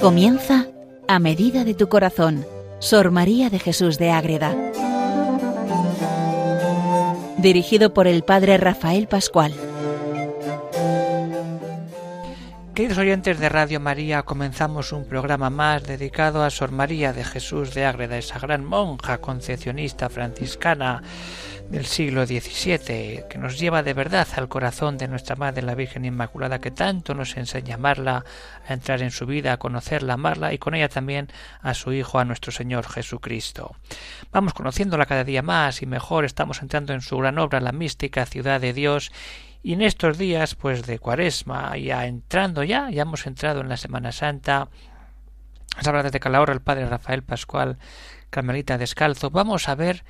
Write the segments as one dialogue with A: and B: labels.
A: Comienza a medida de tu corazón, Sor María de Jesús de Ágreda. Dirigido por el Padre Rafael Pascual.
B: Queridos oyentes de Radio María, comenzamos un programa más dedicado a Sor María de Jesús de Ágreda, esa gran monja concepcionista franciscana del siglo XVII, que nos lleva de verdad al corazón de nuestra Madre la Virgen Inmaculada, que tanto nos enseña a amarla, a entrar en su vida, a conocerla, a amarla y con ella también a su Hijo, a nuestro Señor Jesucristo. Vamos conociéndola cada día más y mejor, estamos entrando en su gran obra, la mística ciudad de Dios, y en estos días, pues de Cuaresma, ya entrando ya, ya hemos entrado en la Semana Santa, las hablas de Calahorra, el Padre Rafael Pascual, Carmelita Descalzo, vamos a ver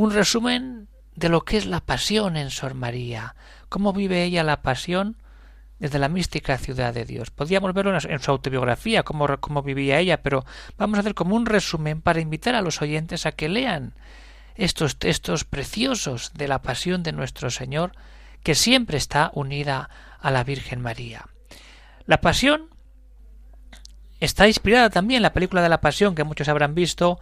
B: un resumen de lo que es la pasión en Sor María, cómo vive ella la pasión desde la mística ciudad de Dios. Podríamos verlo en su autobiografía, cómo, cómo vivía ella, pero vamos a hacer como un resumen para invitar a los oyentes a que lean estos textos preciosos de la pasión de nuestro Señor, que siempre está unida a la Virgen María. La pasión está inspirada también en la película de la pasión que muchos habrán visto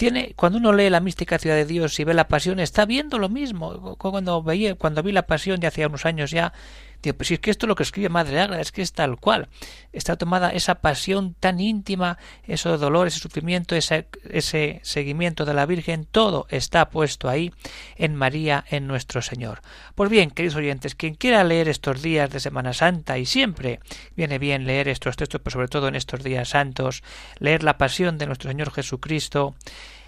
B: tiene cuando uno lee la mística ciudad de Dios y ve la pasión está viendo lo mismo. Cuando veía cuando vi la pasión de hace unos años ya digo pues si es que esto es lo que escribe Madre Agra es que es tal cual. Está tomada esa pasión tan íntima ese dolor ese sufrimiento ese, ese seguimiento de la Virgen todo está puesto ahí en María en nuestro Señor. Pues bien queridos oyentes quien quiera leer estos días de Semana Santa y siempre viene bien leer estos textos pero sobre todo en estos días santos leer la pasión de nuestro Señor Jesucristo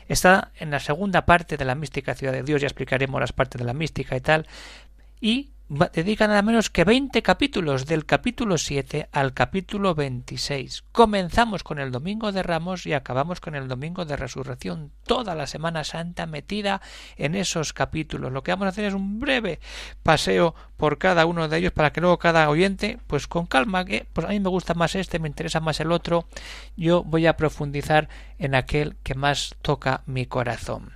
B: Está en la segunda parte de la mística ciudad de Dios, ya explicaremos las partes de la mística y tal, y dedica nada menos que 20 capítulos, del capítulo 7 al capítulo 26. Comenzamos con el Domingo de Ramos y acabamos con el Domingo de Resurrección, toda la Semana Santa metida en esos capítulos. Lo que vamos a hacer es un breve paseo por cada uno de ellos para que luego cada oyente, pues con calma, que pues a mí me gusta más este, me interesa más el otro, yo voy a profundizar en aquel que más toca mi corazón.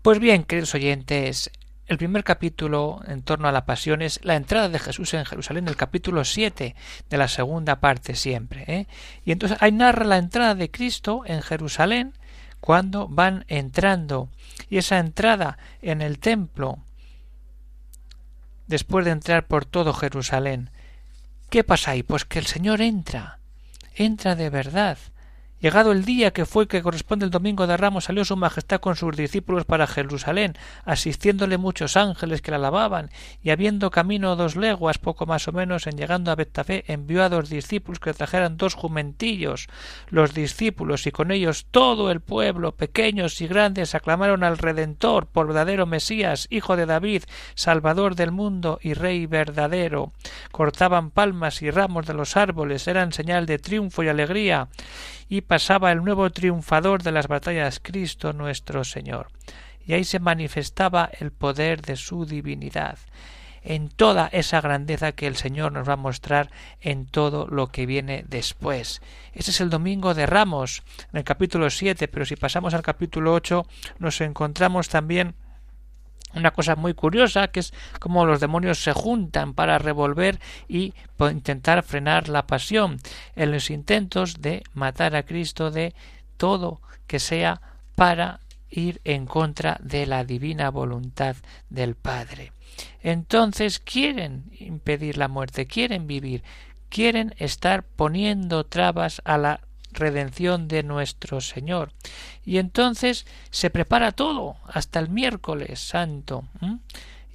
B: Pues bien, queridos oyentes, el primer capítulo en torno a la pasión es la entrada de Jesús en Jerusalén, el capítulo 7 de la segunda parte siempre. ¿eh? Y entonces ahí narra la entrada de Cristo en Jerusalén cuando van entrando. Y esa entrada en el templo, después de entrar por todo Jerusalén, ¿qué pasa ahí? Pues que el Señor entra, entra de verdad, Llegado el día que fue que corresponde el domingo de Ramos, salió su majestad con sus discípulos para Jerusalén, asistiéndole muchos ángeles que la alababan, y habiendo camino dos leguas, poco más o menos, en llegando a Betafé, envió a dos discípulos que trajeran dos jumentillos. Los discípulos y con ellos todo el pueblo, pequeños y grandes, aclamaron al Redentor por verdadero Mesías, hijo de David, Salvador del mundo y Rey verdadero. Cortaban palmas y ramos de los árboles, eran señal de triunfo y alegría y pasaba el nuevo triunfador de las batallas Cristo nuestro Señor. Y ahí se manifestaba el poder de su divinidad en toda esa grandeza que el Señor nos va a mostrar en todo lo que viene después. Ese es el domingo de Ramos, en el capítulo siete, pero si pasamos al capítulo ocho nos encontramos también una cosa muy curiosa que es como los demonios se juntan para revolver y intentar frenar la pasión en los intentos de matar a Cristo de todo que sea para ir en contra de la divina voluntad del Padre. Entonces quieren impedir la muerte, quieren vivir, quieren estar poniendo trabas a la redención de nuestro Señor. Y entonces se prepara todo hasta el miércoles santo.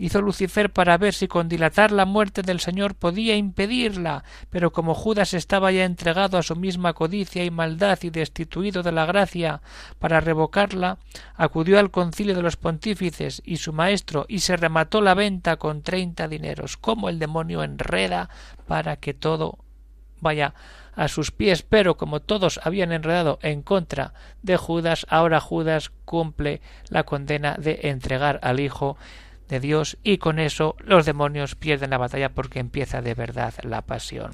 B: Hizo Lucifer para ver si con dilatar la muerte del Señor podía impedirla, pero como Judas estaba ya entregado a su misma codicia y maldad y destituido de la gracia para revocarla, acudió al concilio de los pontífices y su maestro y se remató la venta con treinta dineros. como el demonio enreda para que todo vaya a sus pies, pero como todos habían enredado en contra de Judas, ahora Judas cumple la condena de entregar al Hijo de Dios y con eso los demonios pierden la batalla porque empieza de verdad la pasión.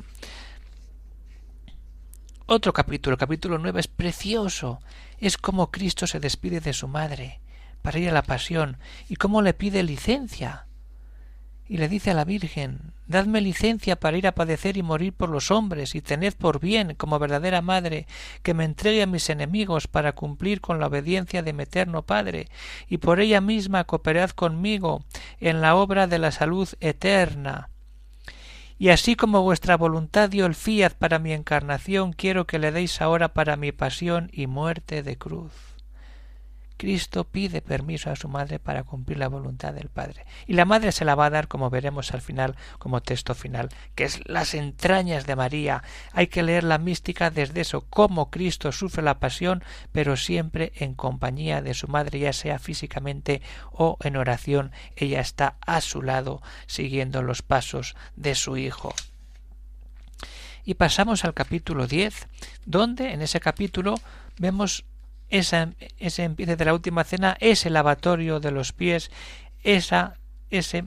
B: Otro capítulo, el capítulo nueve, es precioso. Es como Cristo se despide de su madre para ir a la pasión y cómo le pide licencia y le dice a la Virgen Dadme licencia para ir a padecer y morir por los hombres, y tened por bien, como verdadera madre, que me entregue a mis enemigos para cumplir con la obediencia de mi eterno Padre, y por ella misma cooperad conmigo en la obra de la salud eterna. Y así como vuestra voluntad dio el fiat para mi encarnación, quiero que le deis ahora para mi pasión y muerte de cruz. Cristo pide permiso a su madre para cumplir la voluntad del Padre. Y la madre se la va a dar, como veremos al final, como texto final, que es las entrañas de María. Hay que leer la mística desde eso, cómo Cristo sufre la pasión, pero siempre en compañía de su madre, ya sea físicamente o en oración. Ella está a su lado, siguiendo los pasos de su Hijo. Y pasamos al capítulo 10, donde en ese capítulo vemos esa, ese empiece de la última cena, ese lavatorio de los pies, esa, ese,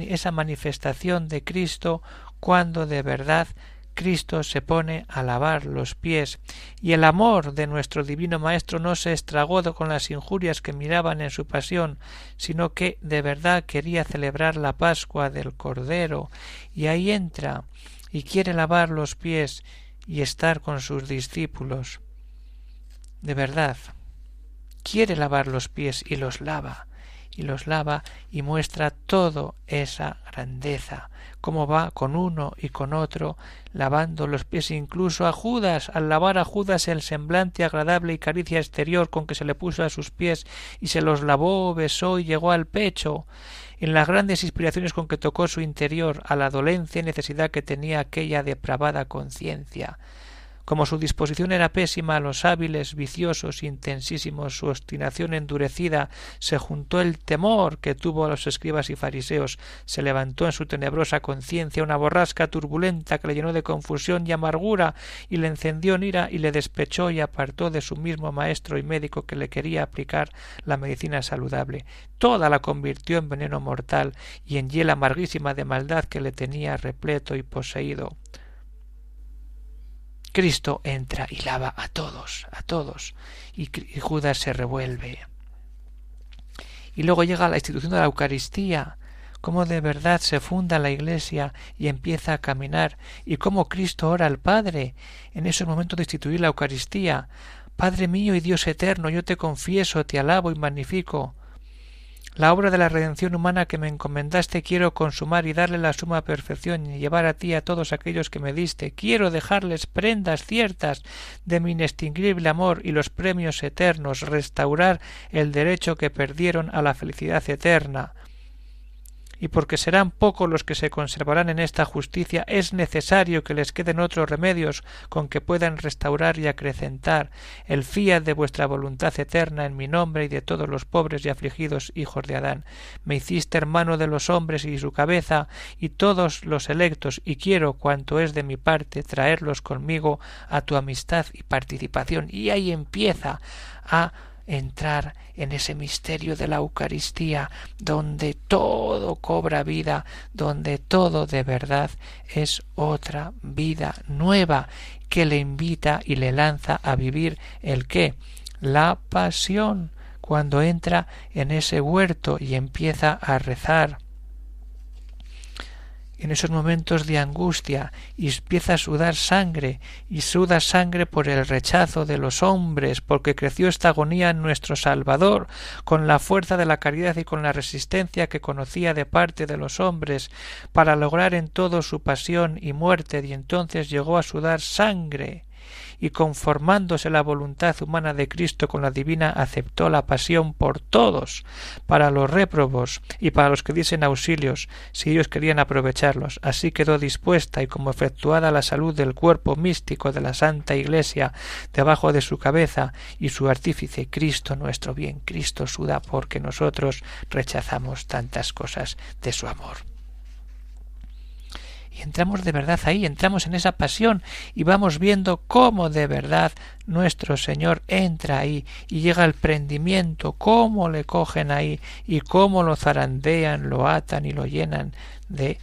B: esa manifestación de Cristo cuando de verdad Cristo se pone a lavar los pies, y el amor de nuestro divino Maestro no se estragó con las injurias que miraban en su pasión, sino que de verdad quería celebrar la Pascua del Cordero, y ahí entra y quiere lavar los pies y estar con sus discípulos de verdad quiere lavar los pies y los lava y los lava y muestra toda esa grandeza, cómo va con uno y con otro, lavando los pies. Incluso a Judas, al lavar a Judas el semblante agradable y caricia exterior con que se le puso a sus pies y se los lavó, besó y llegó al pecho, en las grandes inspiraciones con que tocó su interior, a la dolencia y necesidad que tenía aquella depravada conciencia, como su disposición era pésima, los hábiles, viciosos, intensísimos, su obstinación endurecida, se juntó el temor que tuvo a los escribas y fariseos, se levantó en su tenebrosa conciencia una borrasca turbulenta que le llenó de confusión y amargura, y le encendió en ira y le despechó y apartó de su mismo maestro y médico que le quería aplicar la medicina saludable. Toda la convirtió en veneno mortal y en hiel amarguísima de maldad que le tenía repleto y poseído. Cristo entra y lava a todos, a todos, y, Judas se revuelve. Y luego llega la institución de la Eucaristía, cómo de verdad se funda la Iglesia y empieza a caminar, y cómo Cristo ora al Padre en ese momento de instituir la Eucaristía. Padre mío y Dios eterno, yo te confieso, te alabo y magnifico. La obra de la redención humana que me encomendaste quiero consumar y darle la suma perfección y llevar a ti a todos aquellos que me diste. Quiero dejarles prendas ciertas de mi inextinguible amor y los premios eternos, restaurar el derecho que perdieron a la felicidad eterna y porque serán pocos los que se conservarán en esta justicia, es necesario que les queden otros remedios con que puedan restaurar y acrecentar el fiat de vuestra voluntad eterna en mi nombre y de todos los pobres y afligidos hijos de Adán. Me hiciste hermano de los hombres y su cabeza y todos los electos, y quiero, cuanto es de mi parte, traerlos conmigo a tu amistad y participación. Y ahí empieza a entrar en ese misterio de la Eucaristía, donde todo cobra vida, donde todo de verdad es otra vida nueva que le invita y le lanza a vivir el qué? La pasión, cuando entra en ese huerto y empieza a rezar en esos momentos de angustia y empieza a sudar sangre y suda sangre por el rechazo de los hombres porque creció esta agonía en nuestro Salvador con la fuerza de la caridad y con la resistencia que conocía de parte de los hombres para lograr en todo su pasión y muerte y entonces llegó a sudar sangre y conformándose la voluntad humana de Cristo con la divina aceptó la pasión por todos, para los réprobos y para los que diesen auxilios, si ellos querían aprovecharlos. Así quedó dispuesta y como efectuada la salud del cuerpo místico de la Santa Iglesia debajo de su cabeza y su artífice Cristo nuestro bien. Cristo suda porque nosotros rechazamos tantas cosas de su amor y entramos de verdad ahí, entramos en esa pasión y vamos viendo cómo de verdad nuestro Señor entra ahí y llega al prendimiento, cómo le cogen ahí y cómo lo zarandean, lo atan y lo llenan de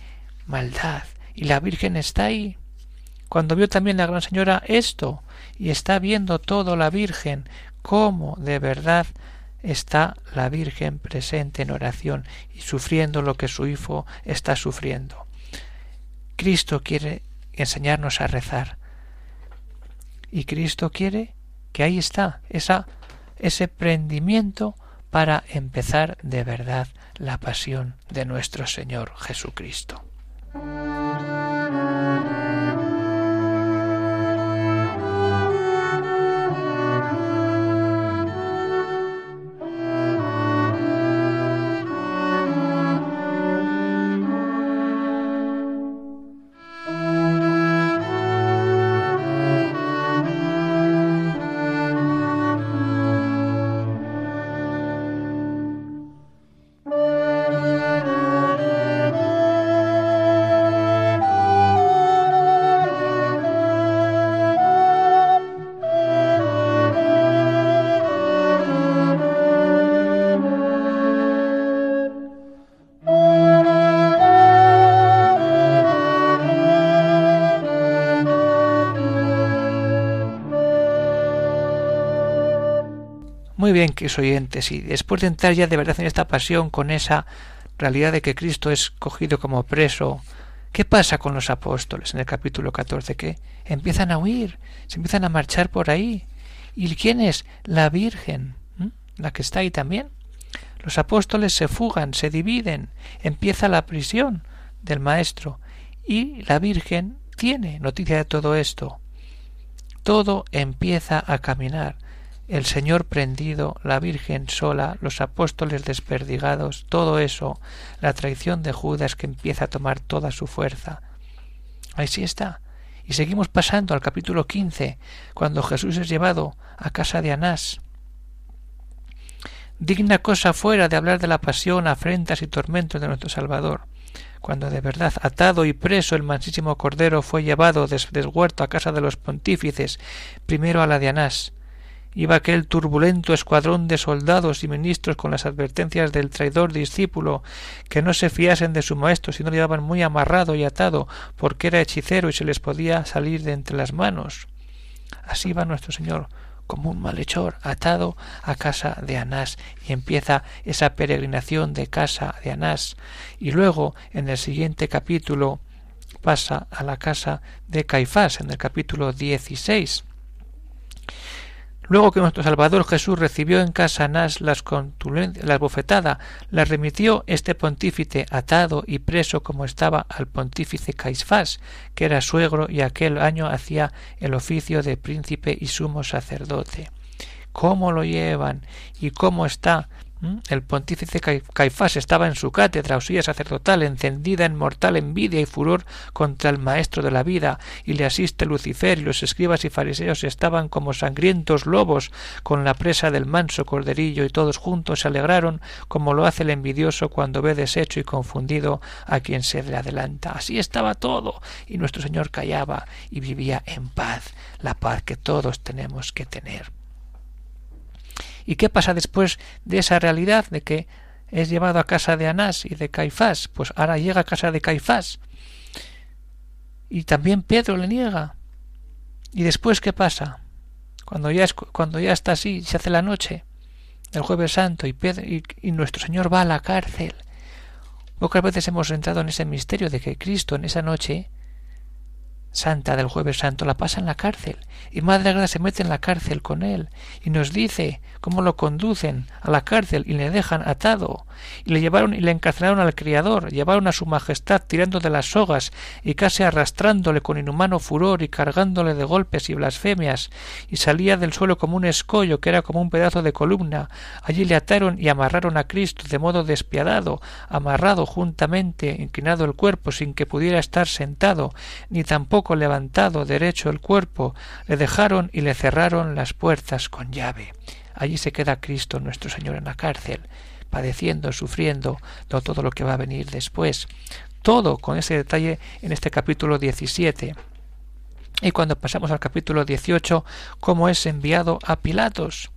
B: maldad. Y la Virgen está ahí. Cuando vio también la Gran Señora esto, y está viendo todo la Virgen, cómo de verdad está la Virgen presente en oración y sufriendo lo que su hijo está sufriendo. Cristo quiere enseñarnos a rezar. Y Cristo quiere que ahí está esa, ese prendimiento para empezar de verdad la pasión de nuestro Señor Jesucristo. Bien, queridos oyentes, y después de entrar ya de verdad en esta pasión con esa realidad de que Cristo es cogido como preso, ¿qué pasa con los apóstoles en el capítulo 14? Que empiezan a huir, se empiezan a marchar por ahí. ¿Y quién es? La Virgen, la que está ahí también. Los apóstoles se fugan, se dividen, empieza la prisión del Maestro y la Virgen tiene noticia de todo esto. Todo empieza a caminar el Señor prendido, la Virgen sola, los apóstoles desperdigados, todo eso, la traición de Judas que empieza a tomar toda su fuerza. Ahí sí está. Y seguimos pasando al capítulo quince, cuando Jesús es llevado a casa de Anás. Digna cosa fuera de hablar de la pasión, afrentas y tormentos de nuestro Salvador. Cuando de verdad atado y preso el mansísimo Cordero fue llevado deshuerto a casa de los pontífices, primero a la de Anás, Iba aquel turbulento escuadrón de soldados y ministros con las advertencias del traidor discípulo que no se fiasen de su maestro si no le llevaban muy amarrado y atado porque era hechicero y se les podía salir de entre las manos. Así va nuestro Señor como un malhechor atado a casa de Anás y empieza esa peregrinación de casa de Anás y luego en el siguiente capítulo pasa a la casa de Caifás en el capítulo dieciséis Luego que nuestro Salvador Jesús recibió en casa Anás las, las bofetadas, las remitió este pontífice atado y preso como estaba al pontífice Caifás, que era suegro y aquel año hacía el oficio de príncipe y sumo sacerdote. ¿Cómo lo llevan? ¿Y cómo está? ¿Mm? El pontífice Caifás estaba en su cátedra o silla sacerdotal, encendida en mortal envidia y furor contra el maestro de la vida, y le asiste Lucifer, y los escribas y fariseos estaban como sangrientos lobos con la presa del manso corderillo, y todos juntos se alegraron como lo hace el envidioso cuando ve deshecho y confundido a quien se le adelanta. Así estaba todo, y nuestro Señor callaba y vivía en paz, la paz que todos tenemos que tener. ¿Y qué pasa después de esa realidad de que es llevado a casa de Anás y de Caifás? Pues ahora llega a casa de Caifás. Y también Pedro le niega. ¿Y después qué pasa? Cuando ya, es, cuando ya está así, se hace la noche, el jueves santo, y, Pedro, y, y nuestro Señor va a la cárcel. Pocas veces hemos entrado en ese misterio de que Cristo en esa noche Santa del jueves santo la pasa en la cárcel. Y Madre Agra se mete en la cárcel con él y nos dice cómo lo conducen a la cárcel y le dejan atado. Y le llevaron y le encarcelaron al criador, llevaron a su majestad tirando de las sogas y casi arrastrándole con inhumano furor y cargándole de golpes y blasfemias. Y salía del suelo como un escollo que era como un pedazo de columna. Allí le ataron y amarraron a Cristo de modo despiadado, amarrado juntamente, inclinado el cuerpo sin que pudiera estar sentado, ni tampoco levantado derecho el cuerpo, le dejaron y le cerraron las puertas con llave. Allí se queda Cristo nuestro Señor en la cárcel, padeciendo, sufriendo todo lo que va a venir después. Todo con ese detalle en este capítulo 17. Y cuando pasamos al capítulo 18, cómo es enviado a Pilatos.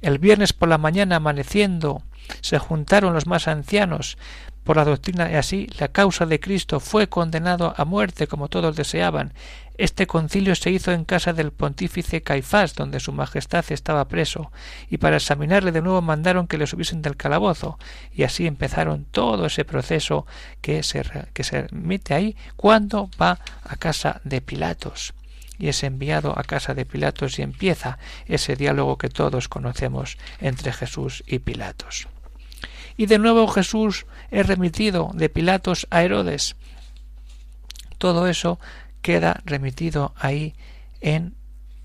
B: El viernes por la mañana amaneciendo, se juntaron los más ancianos por la doctrina y así la causa de Cristo fue condenado a muerte como todos deseaban. Este concilio se hizo en casa del pontífice Caifás, donde su majestad estaba preso, y para examinarle de nuevo mandaron que le subiesen del calabozo, y así empezaron todo ese proceso que se, que se mete ahí cuando va a casa de Pilatos y es enviado a casa de Pilatos y empieza ese diálogo que todos conocemos entre Jesús y Pilatos. Y de nuevo Jesús es remitido de Pilatos a Herodes. Todo eso queda remitido ahí en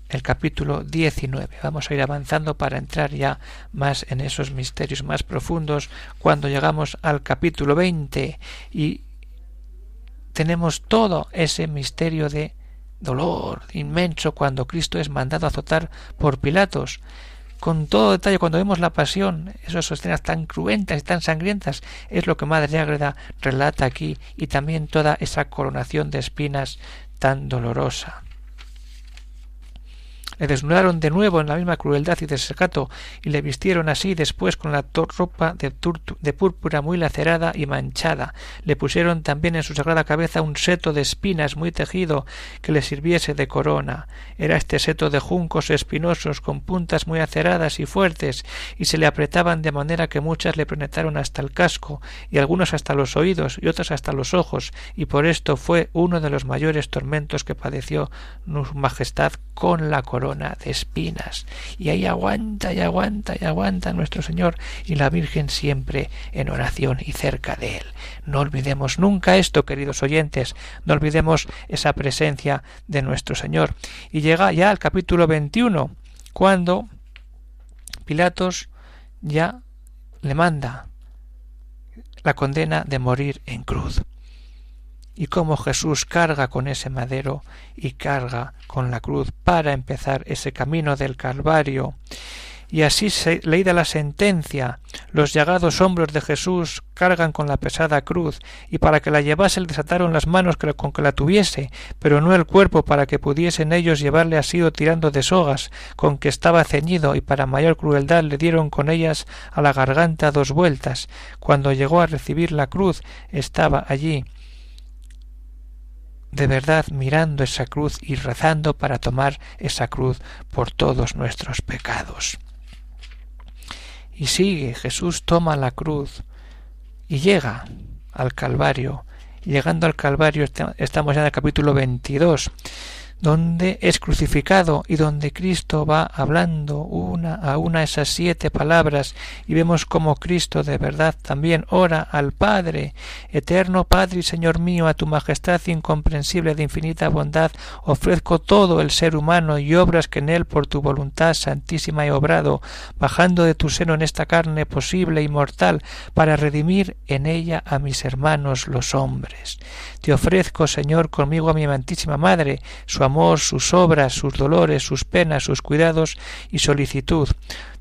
B: el capítulo 19. Vamos a ir avanzando para entrar ya más en esos misterios más profundos cuando llegamos al capítulo 20 y tenemos todo ese misterio de dolor inmenso cuando Cristo es mandado a azotar por Pilatos con todo detalle cuando vemos la pasión, esas escenas tan cruentas y tan sangrientas, es lo que Madre Ágreda relata aquí y también toda esa coronación de espinas tan dolorosa. Le desnudaron de nuevo en la misma crueldad y desacato, y le vistieron así después con la ropa de, púrpura muy lacerada y manchada. Le pusieron también en su sagrada cabeza un seto de espinas muy tejido que le sirviese de corona. Era este seto de juncos espinosos con puntas muy aceradas y fuertes, y se le apretaban de manera que muchas le penetraron hasta el casco, y algunos hasta los oídos, y otros hasta los ojos, y por esto fue uno de los mayores tormentos que padeció su majestad con la corona de espinas. Y ahí aguanta y aguanta y aguanta nuestro Señor y la Virgen siempre en oración y cerca de Él. No olvidemos nunca esto, queridos oyentes, no olvidemos esa presencia de nuestro Señor. Y llega ya al capítulo 21, cuando Pilatos ya le manda la condena de morir en cruz y cómo Jesús carga con ese madero y carga con la cruz para empezar ese camino del Calvario. Y así se, leída la sentencia, los llagados hombros de Jesús cargan con la pesada cruz, y para que la llevase le desataron las manos con que la tuviese, pero no el cuerpo para que pudiesen ellos llevarle así tirando de sogas con que estaba ceñido, y para mayor crueldad le dieron con ellas a la garganta dos vueltas. Cuando llegó a recibir la cruz, estaba allí de verdad mirando esa cruz y rezando para tomar esa cruz por todos nuestros pecados. Y sigue, Jesús toma la cruz y llega al Calvario. Llegando al Calvario estamos ya en el capítulo 22 donde es crucificado y donde Cristo va hablando una a una esas siete palabras y vemos como Cristo de verdad también ora al Padre, eterno Padre y Señor mío, a tu majestad incomprensible de infinita bondad, ofrezco todo el ser humano y obras que en él por tu voluntad santísima he obrado, bajando de tu seno en esta carne posible y mortal, para redimir en ella a mis hermanos los hombres. Te ofrezco, Señor, conmigo a mi amantísima Madre, su amor, sus obras, sus dolores, sus penas, sus cuidados y solicitud.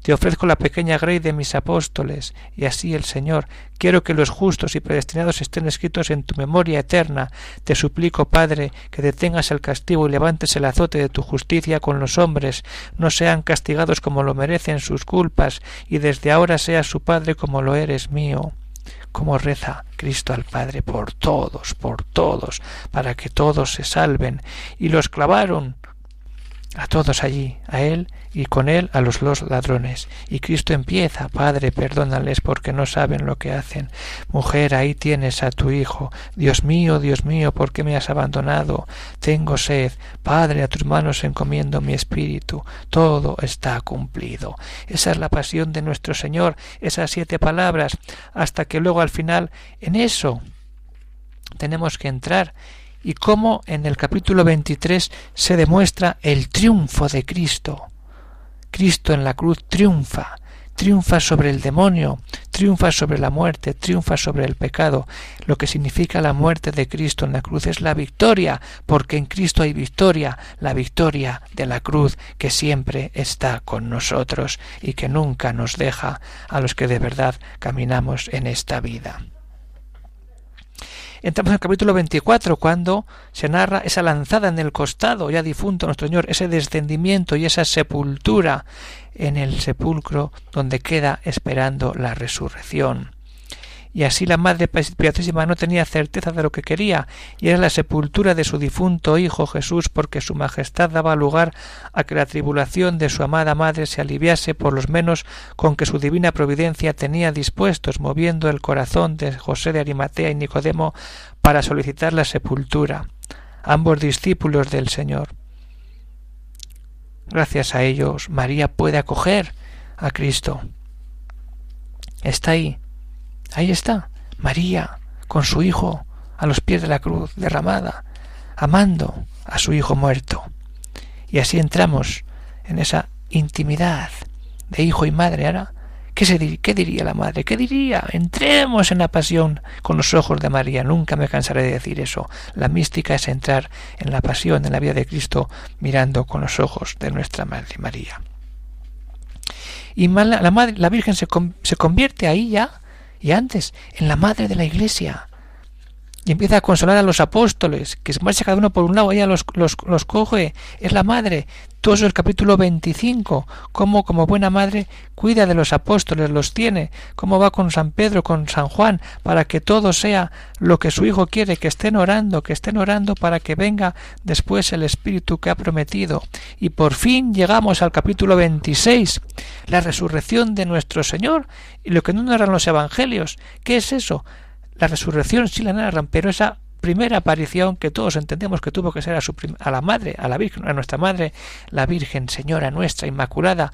B: Te ofrezco la pequeña grey de mis apóstoles, y así el Señor. Quiero que los justos y predestinados estén escritos en tu memoria eterna. Te suplico, Padre, que detengas el castigo y levantes el azote de tu justicia con los hombres, no sean castigados como lo merecen sus culpas, y desde ahora seas su Padre como lo eres mío como reza Cristo al Padre por todos, por todos, para que todos se salven, y los clavaron a todos allí, a él y con él a los dos ladrones. Y Cristo empieza, Padre, perdónales porque no saben lo que hacen. Mujer, ahí tienes a tu hijo. Dios mío, Dios mío, ¿por qué me has abandonado? Tengo sed. Padre, a tus manos encomiendo mi espíritu. Todo está cumplido. Esa es la pasión de nuestro Señor, esas siete palabras, hasta que luego al final en eso tenemos que entrar y cómo en el capítulo 23 se demuestra el triunfo de Cristo. Cristo en la cruz triunfa, triunfa sobre el demonio, triunfa sobre la muerte, triunfa sobre el pecado. Lo que significa la muerte de Cristo en la cruz es la victoria, porque en Cristo hay victoria, la victoria de la cruz que siempre está con nosotros y que nunca nos deja a los que de verdad caminamos en esta vida. Entramos en capítulo 24, cuando se narra esa lanzada en el costado, ya difunto nuestro Señor, ese descendimiento y esa sepultura en el sepulcro donde queda esperando la resurrección y así la Madre Piadosísima no tenía certeza de lo que quería, y era la sepultura de su difunto Hijo Jesús, porque su Majestad daba lugar a que la tribulación de su amada Madre se aliviase por los menos con que su divina providencia tenía dispuestos, moviendo el corazón de José de Arimatea y Nicodemo para solicitar la sepultura, ambos discípulos del Señor. Gracias a ellos, María puede acoger a Cristo. Está ahí, Ahí está, María, con su hijo a los pies de la cruz derramada, amando a su hijo muerto. Y así entramos en esa intimidad de hijo y madre. Ahora, ¿qué, se, ¿qué diría la madre? ¿Qué diría? Entremos en la pasión con los ojos de María. Nunca me cansaré de decir eso. La mística es entrar en la pasión, en la vida de Cristo, mirando con los ojos de nuestra Madre María. Y la, Virgen se convierte ahí ya y antes en la madre de la iglesia. Y empieza a consolar a los apóstoles, que se marcha cada uno por un lado, ella los, los, los coge, es la madre. Todo eso es el capítulo 25, cómo como buena madre cuida de los apóstoles, los tiene, cómo va con San Pedro, con San Juan, para que todo sea lo que su hijo quiere, que estén orando, que estén orando para que venga después el Espíritu que ha prometido. Y por fin llegamos al capítulo 26, la resurrección de nuestro Señor, y lo que no narran los evangelios. ¿Qué es eso? La resurrección sí la narran, pero esa primera aparición que todos entendemos que tuvo que ser a, su a la madre, a la Virgen, a nuestra madre, la Virgen Señora nuestra Inmaculada,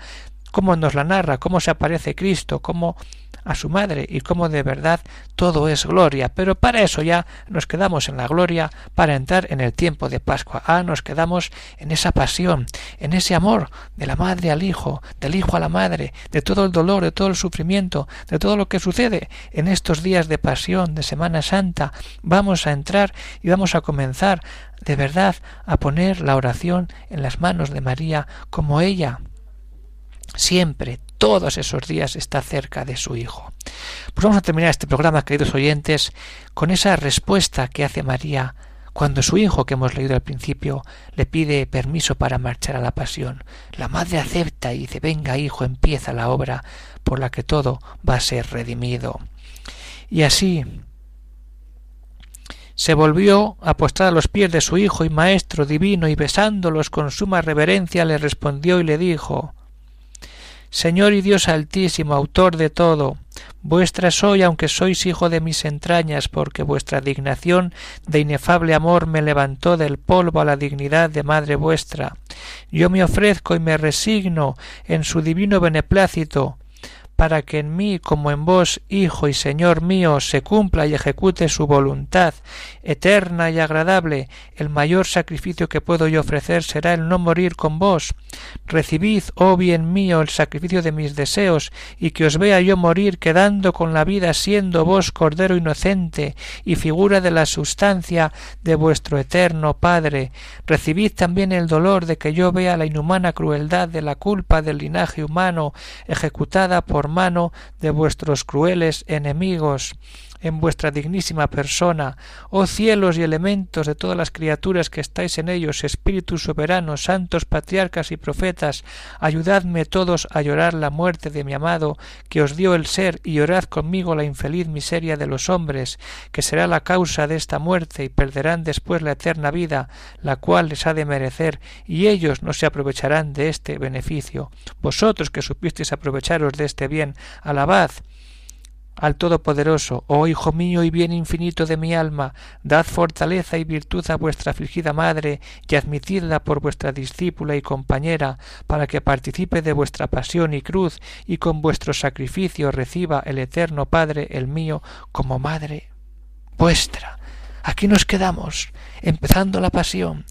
B: cómo nos la narra, cómo se aparece Cristo, cómo a su madre y cómo de verdad todo es gloria. Pero para eso ya nos quedamos en la gloria para entrar en el tiempo de Pascua. Ah, nos quedamos en esa pasión, en ese amor de la madre al hijo, del hijo a la madre, de todo el dolor, de todo el sufrimiento, de todo lo que sucede en estos días de pasión, de Semana Santa. Vamos a entrar y vamos a comenzar de verdad a poner la oración en las manos de María como ella siempre, todos esos días está cerca de su Hijo. Pues vamos a terminar este programa, queridos oyentes, con esa respuesta que hace María cuando su hijo, que hemos leído al principio, le pide permiso para marchar a la pasión. La madre acepta y dice, venga hijo, empieza la obra por la que todo va a ser redimido. Y así se volvió a postrar a los pies de su hijo y maestro divino y besándolos con suma reverencia le respondió y le dijo Señor y Dios altísimo, autor de todo, vuestra soy aunque sois hijo de mis entrañas, porque vuestra dignación de inefable amor me levantó del polvo a la dignidad de madre vuestra. Yo me ofrezco y me resigno en su divino beneplácito, para que en mí como en vos, Hijo y Señor mío, se cumpla y ejecute su voluntad eterna y agradable, el mayor sacrificio que puedo yo ofrecer será el no morir con vos. Recibid, oh bien mío, el sacrificio de mis deseos, y que os vea yo morir quedando con la vida siendo vos cordero inocente y figura de la sustancia de vuestro eterno Padre. Recibid también el dolor de que yo vea la inhumana crueldad de la culpa del linaje humano ejecutada por mano de vuestros crueles enemigos en vuestra dignísima persona, oh cielos y elementos de todas las criaturas que estáis en ellos, espíritus soberanos, santos patriarcas y profetas, ayudadme todos a llorar la muerte de mi amado, que os dio el ser, y llorad conmigo la infeliz miseria de los hombres, que será la causa de esta muerte, y perderán después la eterna vida, la cual les ha de merecer, y ellos no se aprovecharán de este beneficio. Vosotros que supisteis aprovecharos de este bien, alabad al Todopoderoso, oh Hijo mío y bien infinito de mi alma, dad fortaleza y virtud a vuestra afligida madre, y admitidla por vuestra discípula y compañera, para que participe de vuestra pasión y cruz, y con vuestro sacrificio reciba el eterno Padre, el mío, como madre vuestra. Aquí nos quedamos, empezando la pasión,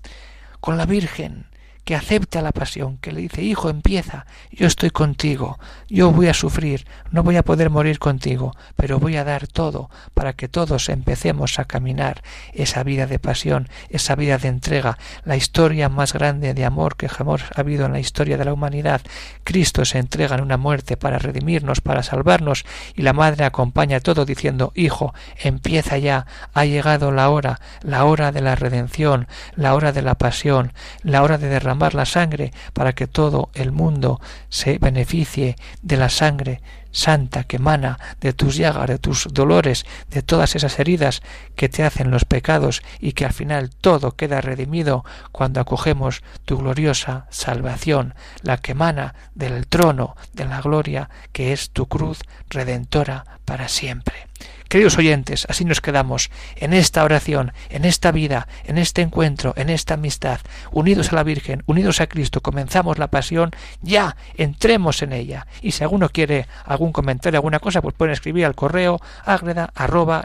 B: con la Virgen, que acepta la pasión, que le dice, hijo, empieza, yo estoy contigo, yo voy a sufrir, no voy a poder morir contigo, pero voy a dar todo para que todos empecemos a caminar esa vida de pasión, esa vida de entrega, la historia más grande de amor que jamás ha habido en la historia de la humanidad. Cristo se entrega en una muerte para redimirnos, para salvarnos, y la madre acompaña todo diciendo, hijo, empieza ya, ha llegado la hora, la hora de la redención, la hora de la pasión, la hora de la sangre para que todo el mundo se beneficie de la sangre santa que emana de tus llagas, de tus dolores, de todas esas heridas que te hacen los pecados y que al final todo queda redimido cuando acogemos tu gloriosa salvación, la que emana del trono de la gloria que es tu cruz redentora para siempre. Queridos oyentes, así nos quedamos en esta oración, en esta vida, en este encuentro, en esta amistad, unidos a la Virgen, unidos a Cristo, comenzamos la pasión, ya entremos en ella. Y si alguno quiere algún comentario, alguna cosa, pues pueden escribir al correo agreda arroba.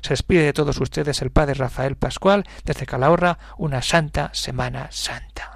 B: Se despide de todos ustedes el Padre Rafael Pascual desde Calahorra, una santa Semana Santa.